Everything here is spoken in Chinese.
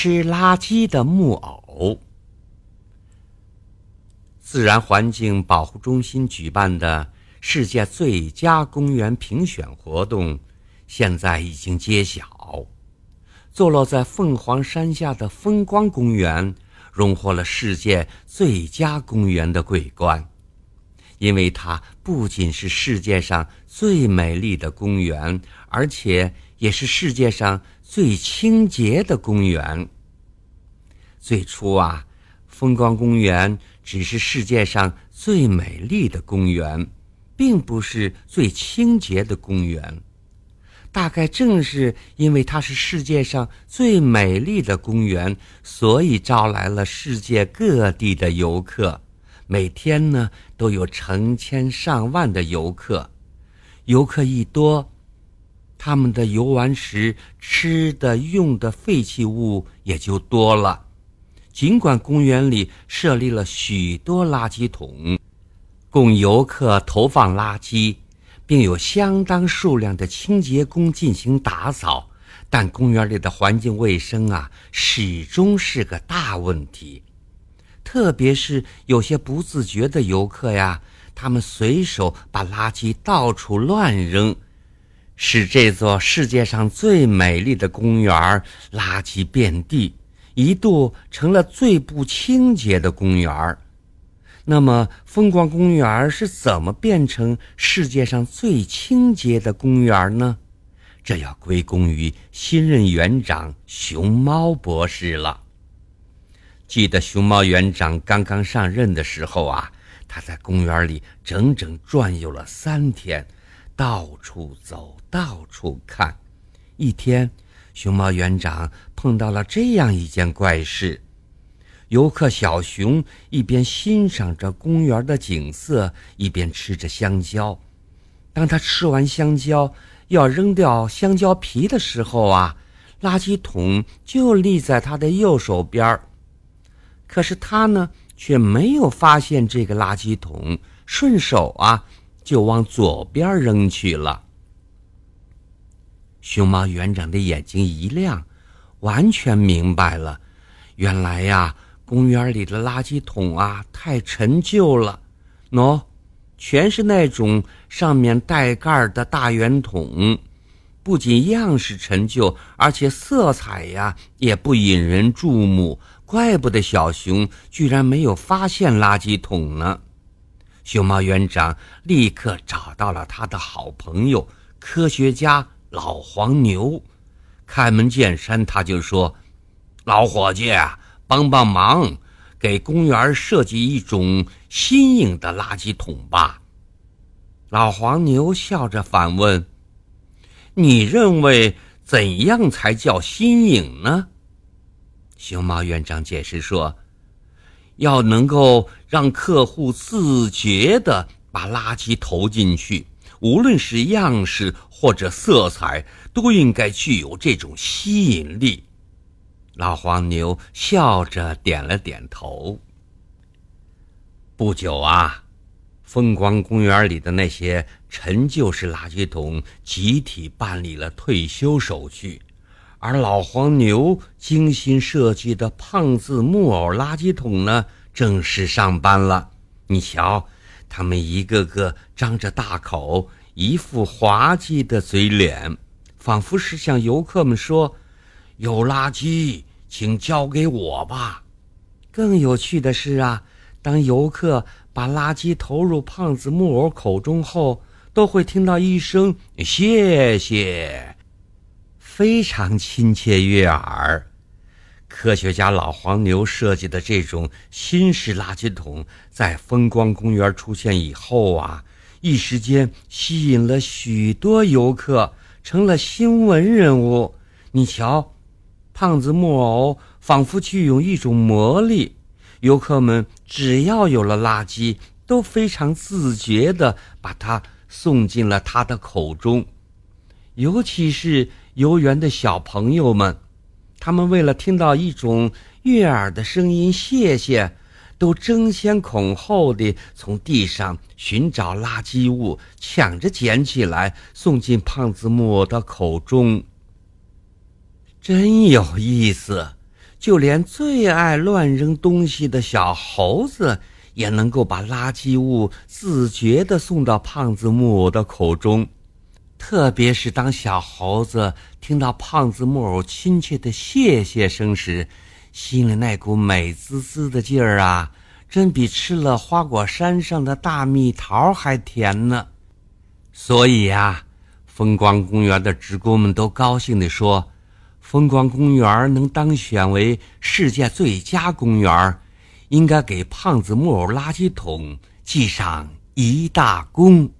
吃垃圾的木偶。自然环境保护中心举办的世界最佳公园评选活动，现在已经揭晓。坐落在凤凰山下的风光公园，荣获了世界最佳公园的桂冠，因为它不仅是世界上最美丽的公园，而且也是世界上最清洁的公园。最初啊，风光公园。只是世界上最美丽的公园，并不是最清洁的公园。大概正是因为它是世界上最美丽的公园，所以招来了世界各地的游客。每天呢，都有成千上万的游客。游客一多，他们的游玩时吃的、用的废弃物也就多了。尽管公园里设立了许多垃圾桶，供游客投放垃圾，并有相当数量的清洁工进行打扫，但公园里的环境卫生啊，始终是个大问题。特别是有些不自觉的游客呀，他们随手把垃圾到处乱扔，使这座世界上最美丽的公园垃圾遍地。一度成了最不清洁的公园那么，风光公园是怎么变成世界上最清洁的公园呢？这要归功于新任园长熊猫博士了。记得熊猫园长刚刚上任的时候啊，他在公园里整整转悠了三天，到处走，到处看。一天。熊猫园长碰到了这样一件怪事：游客小熊一边欣赏着公园的景色，一边吃着香蕉。当他吃完香蕉要扔掉香蕉皮的时候啊，垃圾桶就立在他的右手边可是他呢，却没有发现这个垃圾桶，顺手啊就往左边扔去了。熊猫园长的眼睛一亮，完全明白了。原来呀，公园里的垃圾桶啊太陈旧了，喏，全是那种上面带盖的大圆桶，不仅样式陈旧，而且色彩呀也不引人注目。怪不得小熊居然没有发现垃圾桶呢。熊猫园长立刻找到了他的好朋友科学家。老黄牛开门见山，他就说：“老伙计，帮帮忙，给公园设计一种新颖的垃圾桶吧。”老黄牛笑着反问：“你认为怎样才叫新颖呢？”熊猫园长解释说：“要能够让客户自觉地把垃圾投进去。”无论是样式或者色彩，都应该具有这种吸引力。老黄牛笑着点了点头。不久啊，风光公园里的那些陈旧式垃圾桶集体办理了退休手续，而老黄牛精心设计的胖子木偶垃圾桶呢，正式上班了。你瞧。他们一个个张着大口，一副滑稽的嘴脸，仿佛是向游客们说：“有垃圾，请交给我吧。”更有趣的是啊，当游客把垃圾投入胖子木偶口中后，都会听到一声“谢谢”，非常亲切悦耳。科学家老黄牛设计的这种新式垃圾桶，在风光公园出现以后啊，一时间吸引了许多游客，成了新闻人物。你瞧，胖子木偶仿佛具有一种魔力，游客们只要有了垃圾，都非常自觉地把它送进了他的口中，尤其是游园的小朋友们。他们为了听到一种悦耳的声音“谢谢”，都争先恐后地从地上寻找垃圾物，抢着捡起来送进胖子木偶的口中。真有意思，就连最爱乱扔东西的小猴子，也能够把垃圾物自觉地送到胖子木偶的口中。特别是当小猴子听到胖子木偶亲切的谢谢声时，心里那股美滋滋的劲儿啊，真比吃了花果山上的大蜜桃还甜呢。所以呀，风光公园的职工们都高兴地说：“风光公园能当选为世界最佳公园，应该给胖子木偶垃圾桶记上一大功。”